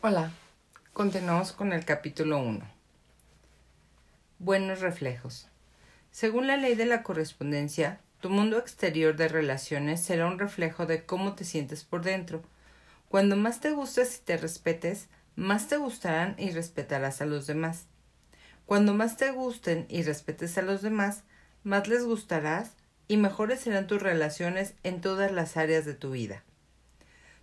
Hola, continuamos con el capítulo 1. Buenos reflejos. Según la ley de la correspondencia, tu mundo exterior de relaciones será un reflejo de cómo te sientes por dentro. Cuando más te gustes y te respetes, más te gustarán y respetarás a los demás. Cuando más te gusten y respetes a los demás, más les gustarás y mejores serán tus relaciones en todas las áreas de tu vida.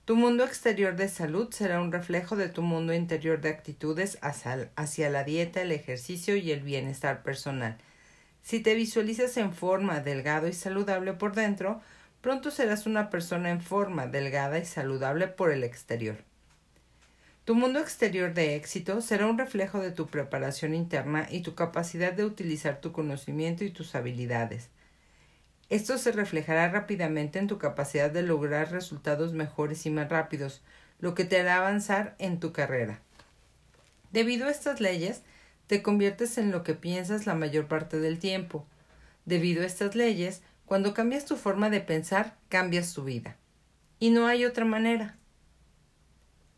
Tu mundo exterior de salud será un reflejo de tu mundo interior de actitudes hacia la dieta, el ejercicio y el bienestar personal. Si te visualizas en forma, delgado y saludable por dentro, pronto serás una persona en forma, delgada y saludable por el exterior. Tu mundo exterior de éxito será un reflejo de tu preparación interna y tu capacidad de utilizar tu conocimiento y tus habilidades. Esto se reflejará rápidamente en tu capacidad de lograr resultados mejores y más rápidos, lo que te hará avanzar en tu carrera. Debido a estas leyes, te conviertes en lo que piensas la mayor parte del tiempo. Debido a estas leyes, cuando cambias tu forma de pensar, cambias tu vida. Y no hay otra manera.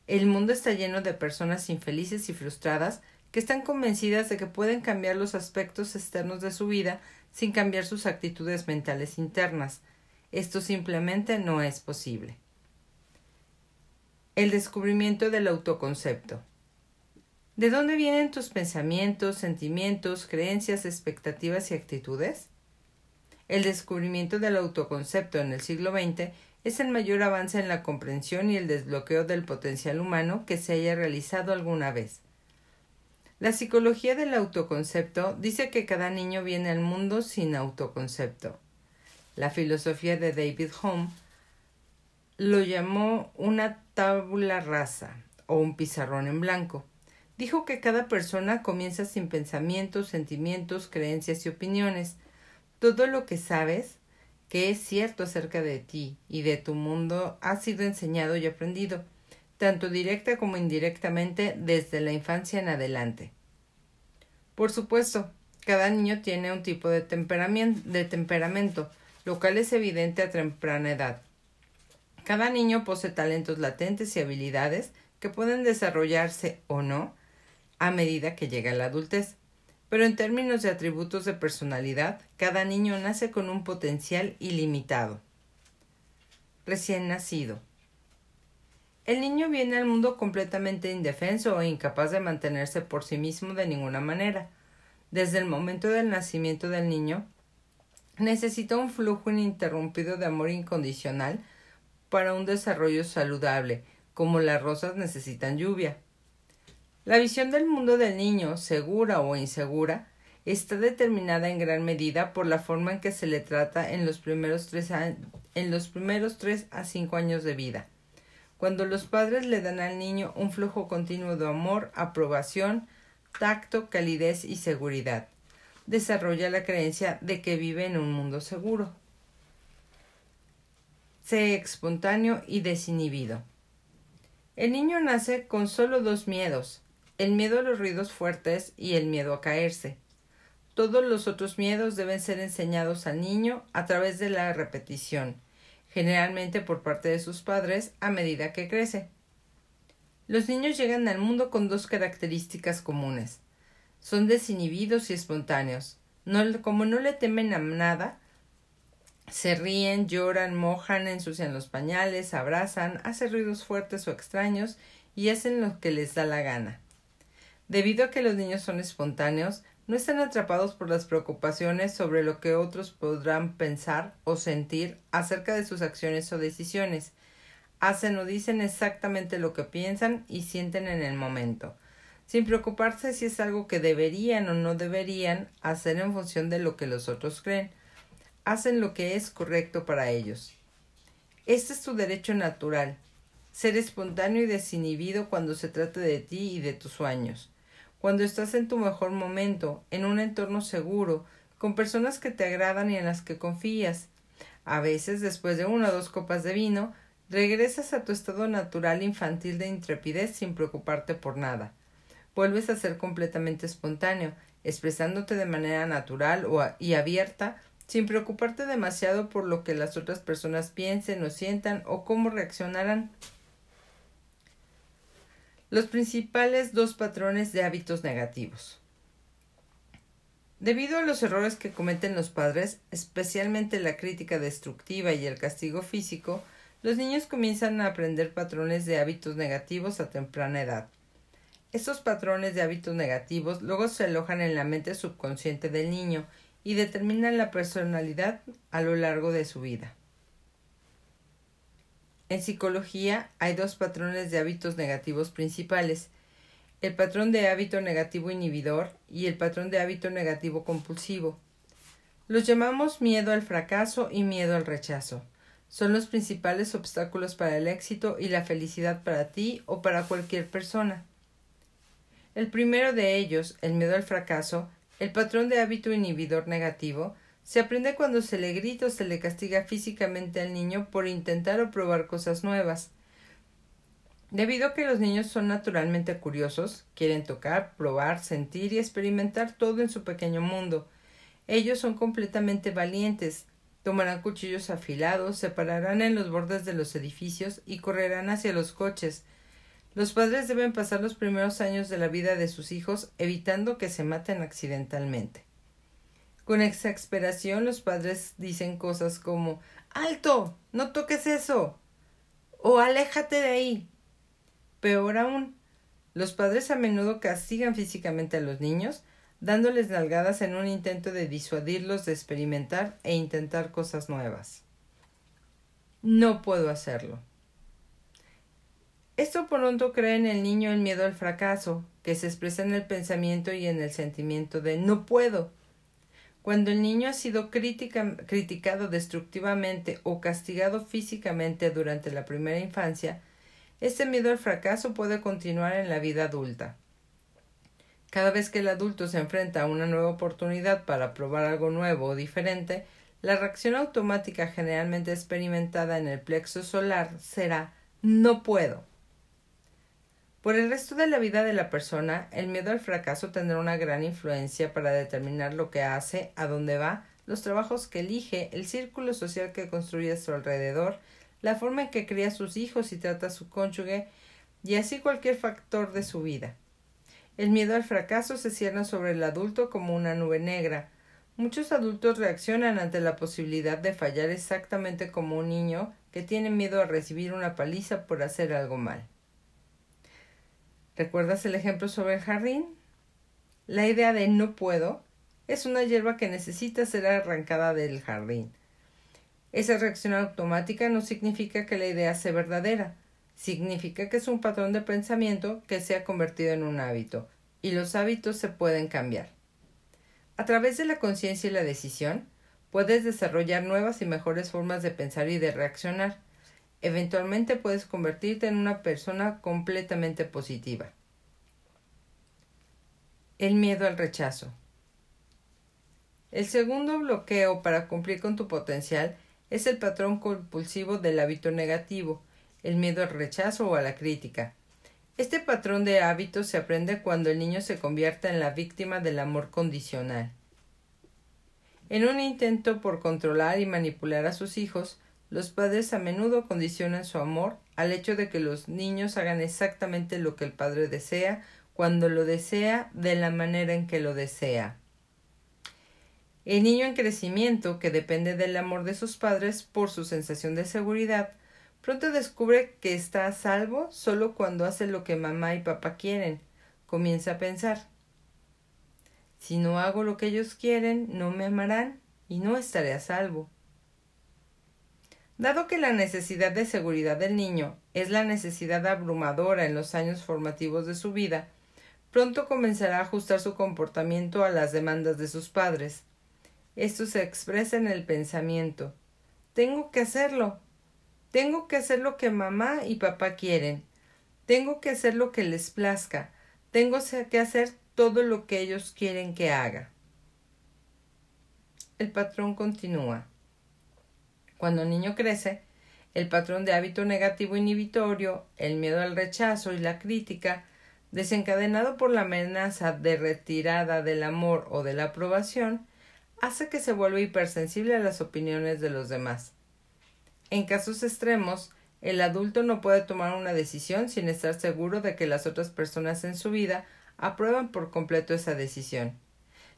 El mundo está lleno de personas infelices y frustradas que están convencidas de que pueden cambiar los aspectos externos de su vida sin cambiar sus actitudes mentales internas. Esto simplemente no es posible. El descubrimiento del autoconcepto. ¿De dónde vienen tus pensamientos, sentimientos, creencias, expectativas y actitudes? El descubrimiento del autoconcepto en el siglo XX es el mayor avance en la comprensión y el desbloqueo del potencial humano que se haya realizado alguna vez. La psicología del autoconcepto dice que cada niño viene al mundo sin autoconcepto. La filosofía de David Hume lo llamó una tabula rasa o un pizarrón en blanco. Dijo que cada persona comienza sin pensamientos, sentimientos, creencias y opiniones. Todo lo que sabes que es cierto acerca de ti y de tu mundo ha sido enseñado y aprendido tanto directa como indirectamente desde la infancia en adelante. Por supuesto, cada niño tiene un tipo de temperamento, de temperamento, lo cual es evidente a temprana edad. Cada niño posee talentos latentes y habilidades que pueden desarrollarse o no a medida que llega la adultez. Pero en términos de atributos de personalidad, cada niño nace con un potencial ilimitado. Recién nacido. El niño viene al mundo completamente indefenso e incapaz de mantenerse por sí mismo de ninguna manera. Desde el momento del nacimiento del niño, necesita un flujo ininterrumpido de amor incondicional para un desarrollo saludable, como las rosas necesitan lluvia. La visión del mundo del niño, segura o insegura, está determinada en gran medida por la forma en que se le trata en los primeros tres, en los primeros tres a cinco años de vida cuando los padres le dan al niño un flujo continuo de amor, aprobación, tacto, calidez y seguridad. Desarrolla la creencia de que vive en un mundo seguro. Sé espontáneo y desinhibido. El niño nace con solo dos miedos, el miedo a los ruidos fuertes y el miedo a caerse. Todos los otros miedos deben ser enseñados al niño a través de la repetición, generalmente por parte de sus padres, a medida que crece. Los niños llegan al mundo con dos características comunes. Son desinhibidos y espontáneos. como no le temen a nada, se ríen, lloran, mojan, ensucian los pañales, abrazan, hacen ruidos fuertes o extraños y hacen lo que les da la gana. Debido a que los niños son espontáneos, no están atrapados por las preocupaciones sobre lo que otros podrán pensar o sentir acerca de sus acciones o decisiones. Hacen o dicen exactamente lo que piensan y sienten en el momento, sin preocuparse si es algo que deberían o no deberían hacer en función de lo que los otros creen. Hacen lo que es correcto para ellos. Este es tu derecho natural, ser espontáneo y desinhibido cuando se trata de ti y de tus sueños cuando estás en tu mejor momento, en un entorno seguro, con personas que te agradan y en las que confías. A veces, después de una o dos copas de vino, regresas a tu estado natural infantil de intrepidez sin preocuparte por nada. Vuelves a ser completamente espontáneo, expresándote de manera natural y abierta, sin preocuparte demasiado por lo que las otras personas piensen o sientan o cómo reaccionarán. Los principales dos patrones de hábitos negativos. Debido a los errores que cometen los padres, especialmente la crítica destructiva y el castigo físico, los niños comienzan a aprender patrones de hábitos negativos a temprana edad. Estos patrones de hábitos negativos luego se alojan en la mente subconsciente del niño y determinan la personalidad a lo largo de su vida. En psicología hay dos patrones de hábitos negativos principales, el patrón de hábito negativo inhibidor y el patrón de hábito negativo compulsivo. Los llamamos miedo al fracaso y miedo al rechazo. Son los principales obstáculos para el éxito y la felicidad para ti o para cualquier persona. El primero de ellos, el miedo al fracaso, el patrón de hábito inhibidor negativo, se aprende cuando se le grita o se le castiga físicamente al niño por intentar o probar cosas nuevas. Debido a que los niños son naturalmente curiosos, quieren tocar, probar, sentir y experimentar todo en su pequeño mundo. Ellos son completamente valientes, tomarán cuchillos afilados, se pararán en los bordes de los edificios y correrán hacia los coches. Los padres deben pasar los primeros años de la vida de sus hijos evitando que se maten accidentalmente. Con exasperación los padres dicen cosas como Alto. no toques eso. o aléjate de ahí. Peor aún, los padres a menudo castigan físicamente a los niños, dándoles nalgadas en un intento de disuadirlos de experimentar e intentar cosas nuevas. No puedo hacerlo. Esto pronto crea en el niño el miedo al fracaso, que se expresa en el pensamiento y en el sentimiento de no puedo. Cuando el niño ha sido criticado destructivamente o castigado físicamente durante la primera infancia, este miedo al fracaso puede continuar en la vida adulta. Cada vez que el adulto se enfrenta a una nueva oportunidad para probar algo nuevo o diferente, la reacción automática generalmente experimentada en el plexo solar será no puedo. Por el resto de la vida de la persona, el miedo al fracaso tendrá una gran influencia para determinar lo que hace, a dónde va, los trabajos que elige, el círculo social que construye a su alrededor la forma en que cría a sus hijos y trata a su cónyuge, y así cualquier factor de su vida. El miedo al fracaso se cierra sobre el adulto como una nube negra. Muchos adultos reaccionan ante la posibilidad de fallar exactamente como un niño que tiene miedo a recibir una paliza por hacer algo mal. ¿Recuerdas el ejemplo sobre el jardín? La idea de no puedo es una hierba que necesita ser arrancada del jardín. Esa reacción automática no significa que la idea sea verdadera, significa que es un patrón de pensamiento que se ha convertido en un hábito, y los hábitos se pueden cambiar. A través de la conciencia y la decisión, puedes desarrollar nuevas y mejores formas de pensar y de reaccionar. Eventualmente puedes convertirte en una persona completamente positiva. El miedo al rechazo. El segundo bloqueo para cumplir con tu potencial es el patrón compulsivo del hábito negativo, el miedo al rechazo o a la crítica. Este patrón de hábito se aprende cuando el niño se convierte en la víctima del amor condicional. En un intento por controlar y manipular a sus hijos, los padres a menudo condicionan su amor al hecho de que los niños hagan exactamente lo que el padre desea, cuando lo desea, de la manera en que lo desea. El niño en crecimiento, que depende del amor de sus padres por su sensación de seguridad, pronto descubre que está a salvo solo cuando hace lo que mamá y papá quieren. Comienza a pensar si no hago lo que ellos quieren, no me amarán y no estaré a salvo. Dado que la necesidad de seguridad del niño es la necesidad abrumadora en los años formativos de su vida, pronto comenzará a ajustar su comportamiento a las demandas de sus padres. Esto se expresa en el pensamiento. Tengo que hacerlo. Tengo que hacer lo que mamá y papá quieren. Tengo que hacer lo que les plazca. Tengo que hacer todo lo que ellos quieren que haga. El patrón continúa. Cuando el niño crece, el patrón de hábito negativo inhibitorio, el miedo al rechazo y la crítica, desencadenado por la amenaza de retirada del amor o de la aprobación, hace que se vuelva hipersensible a las opiniones de los demás. En casos extremos, El adulto no puede tomar una decisión sin estar seguro de que las otras personas en su vida aprueban por completo esa decisión.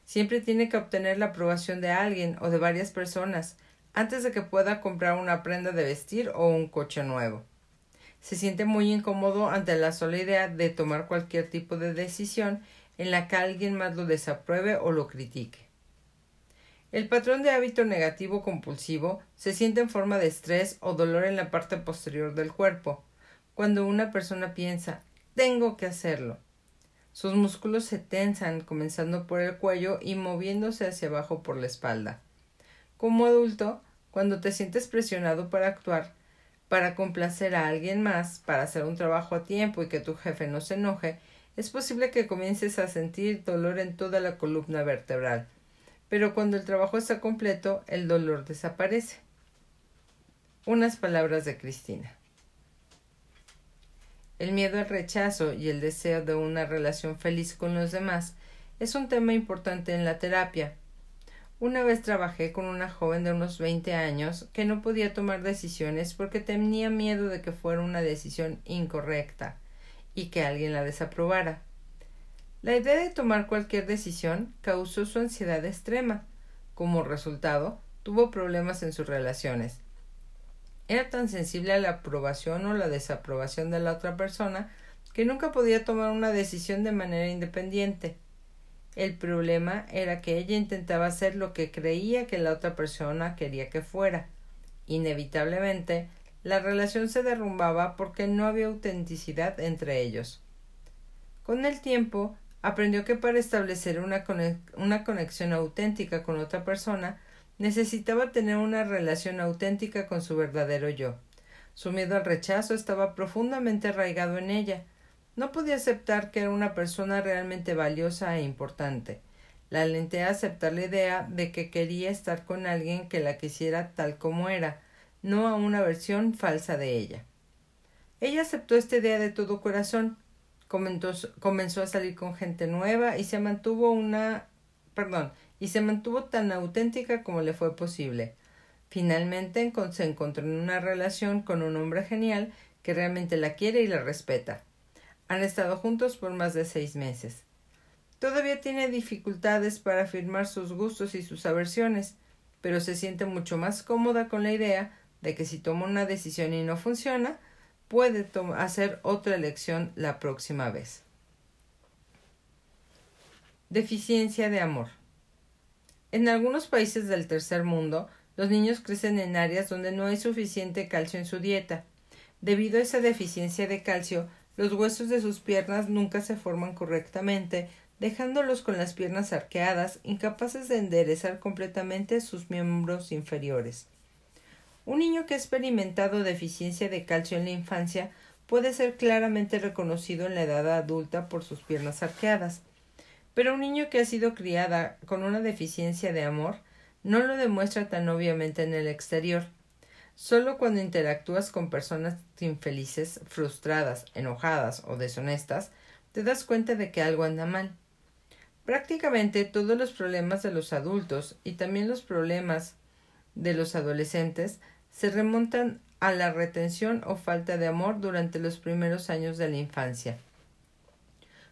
Siempre tiene que obtener la aprobación de alguien o de varias personas antes de que pueda comprar una prenda de vestir o un coche nuevo. Se siente muy incómodo ante la sola idea de tomar cualquier tipo de decisión en la que alguien más lo desapruebe o lo critique. El patrón de hábito negativo compulsivo se siente en forma de estrés o dolor en la parte posterior del cuerpo, cuando una persona piensa tengo que hacerlo. Sus músculos se tensan, comenzando por el cuello y moviéndose hacia abajo por la espalda. Como adulto, cuando te sientes presionado para actuar, para complacer a alguien más, para hacer un trabajo a tiempo y que tu jefe no se enoje, es posible que comiences a sentir dolor en toda la columna vertebral. Pero cuando el trabajo está completo, el dolor desaparece. Unas palabras de Cristina. El miedo al rechazo y el deseo de una relación feliz con los demás es un tema importante en la terapia, una vez trabajé con una joven de unos veinte años que no podía tomar decisiones porque tenía miedo de que fuera una decisión incorrecta y que alguien la desaprobara. La idea de tomar cualquier decisión causó su ansiedad extrema. Como resultado, tuvo problemas en sus relaciones. Era tan sensible a la aprobación o la desaprobación de la otra persona que nunca podía tomar una decisión de manera independiente. El problema era que ella intentaba hacer lo que creía que la otra persona quería que fuera. Inevitablemente, la relación se derrumbaba porque no había autenticidad entre ellos. Con el tiempo, aprendió que para establecer una, una, conexión auténtica con otra persona, necesitaba tener una relación auténtica con su verdadero yo. Su miedo al rechazo estaba profundamente arraigado en ella, no podía aceptar que era una persona realmente valiosa e importante. La alenté a aceptar la idea de que quería estar con alguien que la quisiera tal como era, no a una versión falsa de ella. Ella aceptó esta idea de todo corazón, comenzó a salir con gente nueva y se mantuvo una perdón, y se mantuvo tan auténtica como le fue posible. Finalmente se encontró en una relación con un hombre genial que realmente la quiere y la respeta. Han estado juntos por más de seis meses. Todavía tiene dificultades para afirmar sus gustos y sus aversiones, pero se siente mucho más cómoda con la idea de que si toma una decisión y no funciona, puede hacer otra elección la próxima vez. Deficiencia de amor. En algunos países del tercer mundo, los niños crecen en áreas donde no hay suficiente calcio en su dieta. Debido a esa deficiencia de calcio, los huesos de sus piernas nunca se forman correctamente, dejándolos con las piernas arqueadas, incapaces de enderezar completamente sus miembros inferiores. Un niño que ha experimentado deficiencia de calcio en la infancia puede ser claramente reconocido en la edad adulta por sus piernas arqueadas. Pero un niño que ha sido criada con una deficiencia de amor no lo demuestra tan obviamente en el exterior. Solo cuando interactúas con personas infelices, frustradas, enojadas o deshonestas, te das cuenta de que algo anda mal. Prácticamente todos los problemas de los adultos y también los problemas de los adolescentes se remontan a la retención o falta de amor durante los primeros años de la infancia.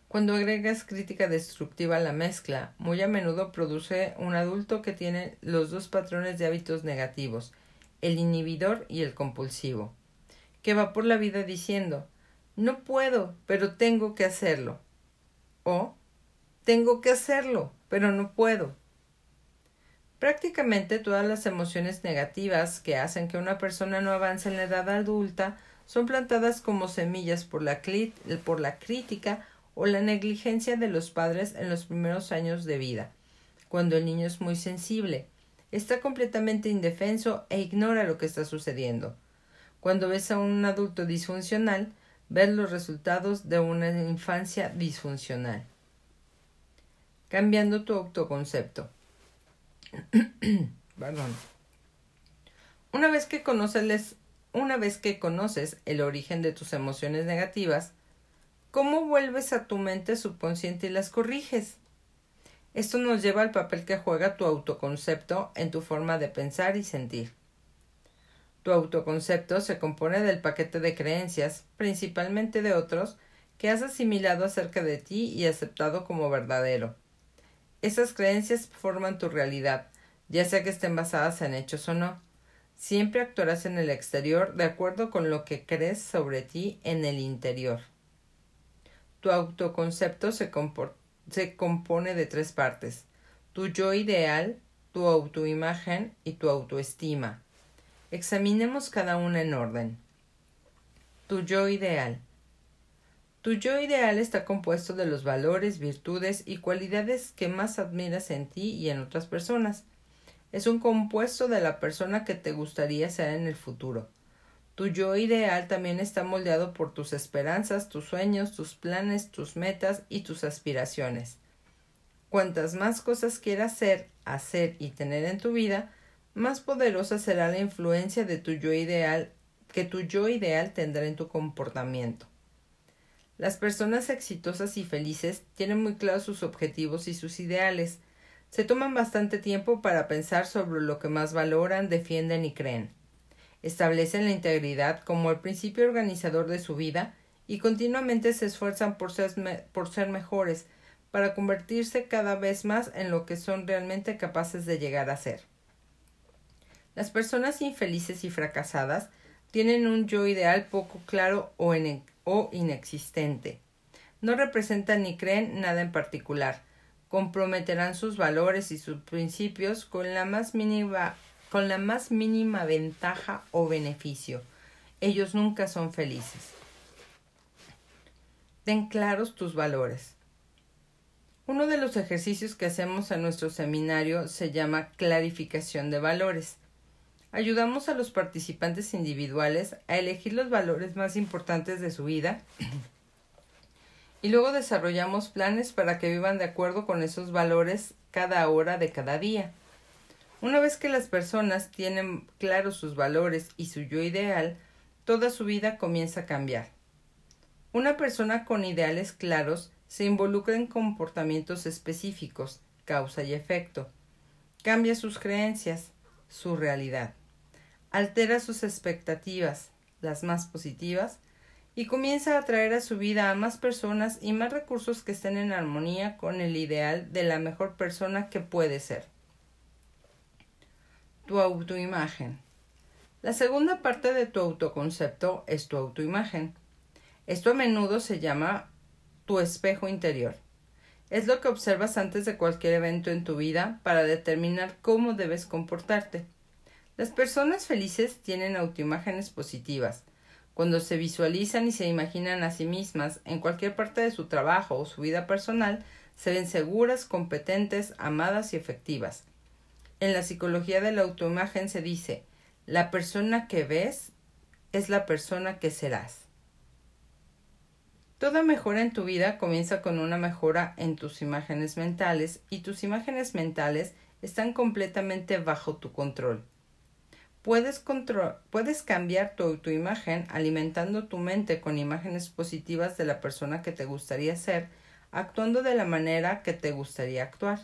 Cuando agregas crítica destructiva a la mezcla, muy a menudo produce un adulto que tiene los dos patrones de hábitos negativos, el inhibidor y el compulsivo, que va por la vida diciendo no puedo, pero tengo que hacerlo. o tengo que hacerlo, pero no puedo. Prácticamente todas las emociones negativas que hacen que una persona no avance en la edad adulta son plantadas como semillas por la, por la crítica o la negligencia de los padres en los primeros años de vida, cuando el niño es muy sensible, está completamente indefenso e ignora lo que está sucediendo. Cuando ves a un adulto disfuncional, ves los resultados de una infancia disfuncional. Cambiando tu autoconcepto. Perdón. Una vez que conoces una vez que conoces el origen de tus emociones negativas, ¿cómo vuelves a tu mente subconsciente y las corriges? Esto nos lleva al papel que juega tu autoconcepto en tu forma de pensar y sentir. Tu autoconcepto se compone del paquete de creencias, principalmente de otros, que has asimilado acerca de ti y aceptado como verdadero. Esas creencias forman tu realidad, ya sea que estén basadas en hechos o no. Siempre actuarás en el exterior de acuerdo con lo que crees sobre ti en el interior. Tu autoconcepto se, se compone de tres partes tu yo ideal, tu autoimagen y tu autoestima. Examinemos cada una en orden. Tu yo ideal. Tu yo ideal está compuesto de los valores, virtudes y cualidades que más admiras en ti y en otras personas. Es un compuesto de la persona que te gustaría ser en el futuro. Tu yo ideal también está moldeado por tus esperanzas, tus sueños, tus planes, tus metas y tus aspiraciones. Cuantas más cosas quieras ser, hacer y tener en tu vida, más poderosa será la influencia de tu yo ideal que tu yo ideal tendrá en tu comportamiento. Las personas exitosas y felices tienen muy claros sus objetivos y sus ideales. Se toman bastante tiempo para pensar sobre lo que más valoran, defienden y creen. Establecen la integridad como el principio organizador de su vida y continuamente se esfuerzan por ser, por ser mejores, para convertirse cada vez más en lo que son realmente capaces de llegar a ser. Las personas infelices y fracasadas tienen un yo ideal poco claro o, o inexistente. No representan ni creen nada en particular. Comprometerán sus valores y sus principios con la más mínima, con la más mínima ventaja o beneficio. Ellos nunca son felices. Ten claros tus valores. Uno de los ejercicios que hacemos en nuestro seminario se llama clarificación de valores. Ayudamos a los participantes individuales a elegir los valores más importantes de su vida y luego desarrollamos planes para que vivan de acuerdo con esos valores cada hora de cada día. Una vez que las personas tienen claros sus valores y su yo ideal, toda su vida comienza a cambiar. Una persona con ideales claros se involucra en comportamientos específicos, causa y efecto. Cambia sus creencias, su realidad altera sus expectativas, las más positivas, y comienza a atraer a su vida a más personas y más recursos que estén en armonía con el ideal de la mejor persona que puede ser. Tu autoimagen. La segunda parte de tu autoconcepto es tu autoimagen. Esto a menudo se llama tu espejo interior. Es lo que observas antes de cualquier evento en tu vida para determinar cómo debes comportarte. Las personas felices tienen autoimágenes positivas. Cuando se visualizan y se imaginan a sí mismas en cualquier parte de su trabajo o su vida personal, se ven seguras, competentes, amadas y efectivas. En la psicología de la autoimagen se dice la persona que ves es la persona que serás. Toda mejora en tu vida comienza con una mejora en tus imágenes mentales y tus imágenes mentales están completamente bajo tu control. Puedes, cambiar tu autoimagen alimentando tu mente con imágenes positivas de la persona que te gustaría ser, actuando de la manera que te gustaría actuar.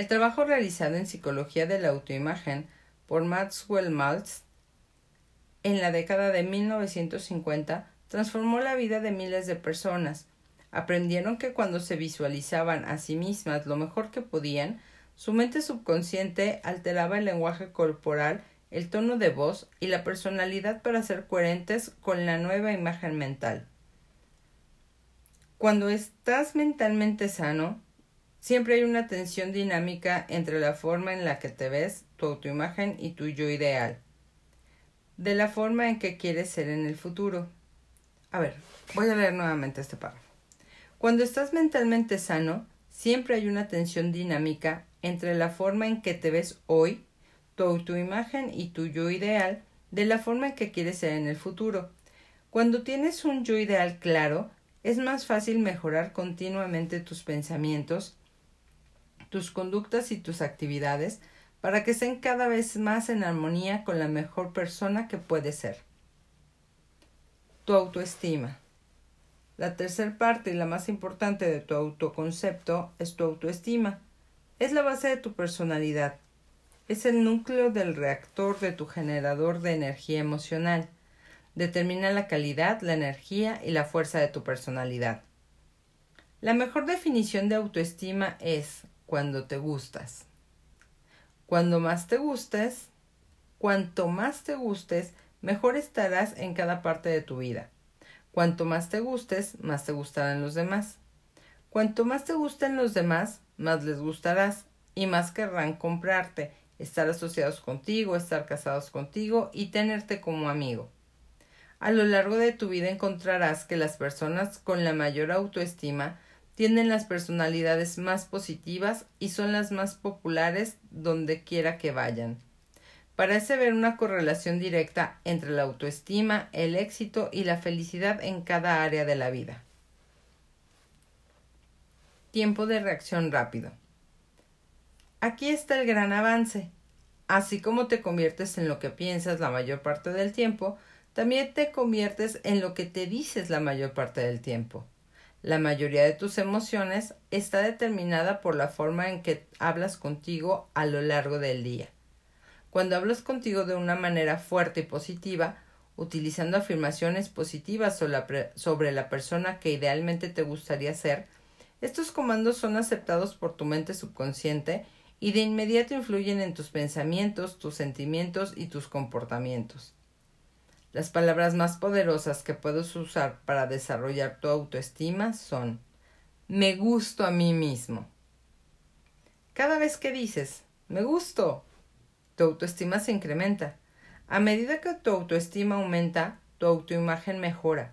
El trabajo realizado en psicología de la autoimagen por Maxwell Maltz en la década de 1950 transformó la vida de miles de personas. Aprendieron que cuando se visualizaban a sí mismas lo mejor que podían, su mente subconsciente alteraba el lenguaje corporal, el tono de voz y la personalidad para ser coherentes con la nueva imagen mental. Cuando estás mentalmente sano, siempre hay una tensión dinámica entre la forma en la que te ves, tu autoimagen y tu yo ideal, de la forma en que quieres ser en el futuro. A ver, voy a leer nuevamente este párrafo. Cuando estás mentalmente sano, siempre hay una tensión dinámica entre la forma en que te ves hoy, tu autoimagen y tu yo ideal, de la forma en que quieres ser en el futuro. Cuando tienes un yo ideal claro, es más fácil mejorar continuamente tus pensamientos, tus conductas y tus actividades para que estén cada vez más en armonía con la mejor persona que puedes ser. Tu autoestima. La tercera parte y la más importante de tu autoconcepto es tu autoestima. Es la base de tu personalidad. es el núcleo del reactor de tu generador de energía emocional. Determina la calidad, la energía y la fuerza de tu personalidad. La mejor definición de autoestima es cuando te gustas. Cuando más te gustes, cuanto más te gustes, mejor estarás en cada parte de tu vida. Cuanto más te gustes, más te gustarán los demás. Cuanto más te gusten los demás, más les gustarás y más querrán comprarte estar asociados contigo, estar casados contigo y tenerte como amigo. A lo largo de tu vida encontrarás que las personas con la mayor autoestima tienen las personalidades más positivas y son las más populares donde quiera que vayan. Parece ver una correlación directa entre la autoestima, el éxito y la felicidad en cada área de la vida. Tiempo de reacción rápido. Aquí está el gran avance. Así como te conviertes en lo que piensas la mayor parte del tiempo, también te conviertes en lo que te dices la mayor parte del tiempo. La mayoría de tus emociones está determinada por la forma en que hablas contigo a lo largo del día. Cuando hablas contigo de una manera fuerte y positiva, utilizando afirmaciones positivas sobre la persona que idealmente te gustaría ser, estos comandos son aceptados por tu mente subconsciente y de inmediato influyen en tus pensamientos, tus sentimientos y tus comportamientos. Las palabras más poderosas que puedes usar para desarrollar tu autoestima son me gusto a mí mismo. Cada vez que dices me gusto, tu autoestima se incrementa. A medida que tu autoestima aumenta, tu autoimagen mejora.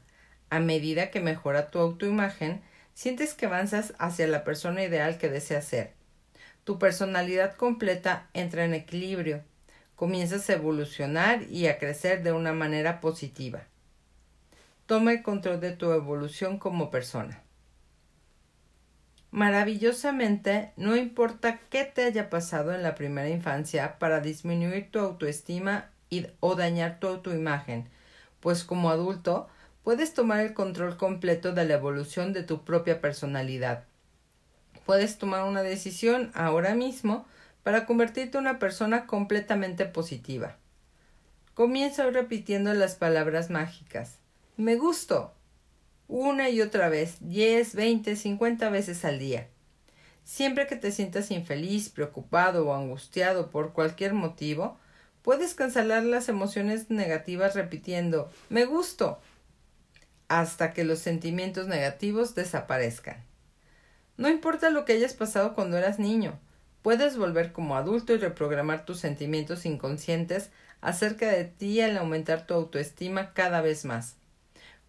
A medida que mejora tu autoimagen, sientes que avanzas hacia la persona ideal que deseas ser tu personalidad completa entra en equilibrio, comienzas a evolucionar y a crecer de una manera positiva. Toma el control de tu evolución como persona. Maravillosamente, no importa qué te haya pasado en la primera infancia para disminuir tu autoestima o dañar tu autoimagen, pues como adulto puedes tomar el control completo de la evolución de tu propia personalidad puedes tomar una decisión ahora mismo para convertirte en una persona completamente positiva. Comienza repitiendo las palabras mágicas. Me gusto. Una y otra vez, diez, veinte, cincuenta veces al día. Siempre que te sientas infeliz, preocupado o angustiado por cualquier motivo, puedes cancelar las emociones negativas repitiendo me gusto hasta que los sentimientos negativos desaparezcan. No importa lo que hayas pasado cuando eras niño, puedes volver como adulto y reprogramar tus sentimientos inconscientes acerca de ti al aumentar tu autoestima cada vez más.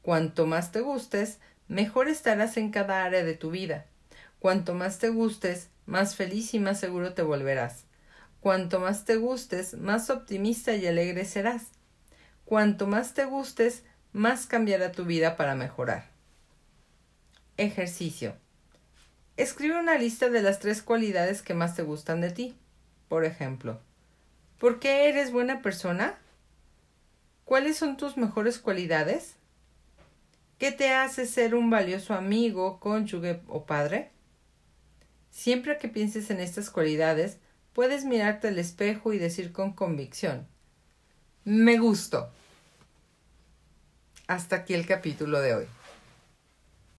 Cuanto más te gustes, mejor estarás en cada área de tu vida. Cuanto más te gustes, más feliz y más seguro te volverás. Cuanto más te gustes, más optimista y alegre serás. Cuanto más te gustes, más cambiará tu vida para mejorar. Ejercicio. Escribe una lista de las tres cualidades que más te gustan de ti. Por ejemplo, ¿por qué eres buena persona? ¿Cuáles son tus mejores cualidades? ¿Qué te hace ser un valioso amigo, cónyuge o padre? Siempre que pienses en estas cualidades, puedes mirarte al espejo y decir con convicción, me gusto. Hasta aquí el capítulo de hoy.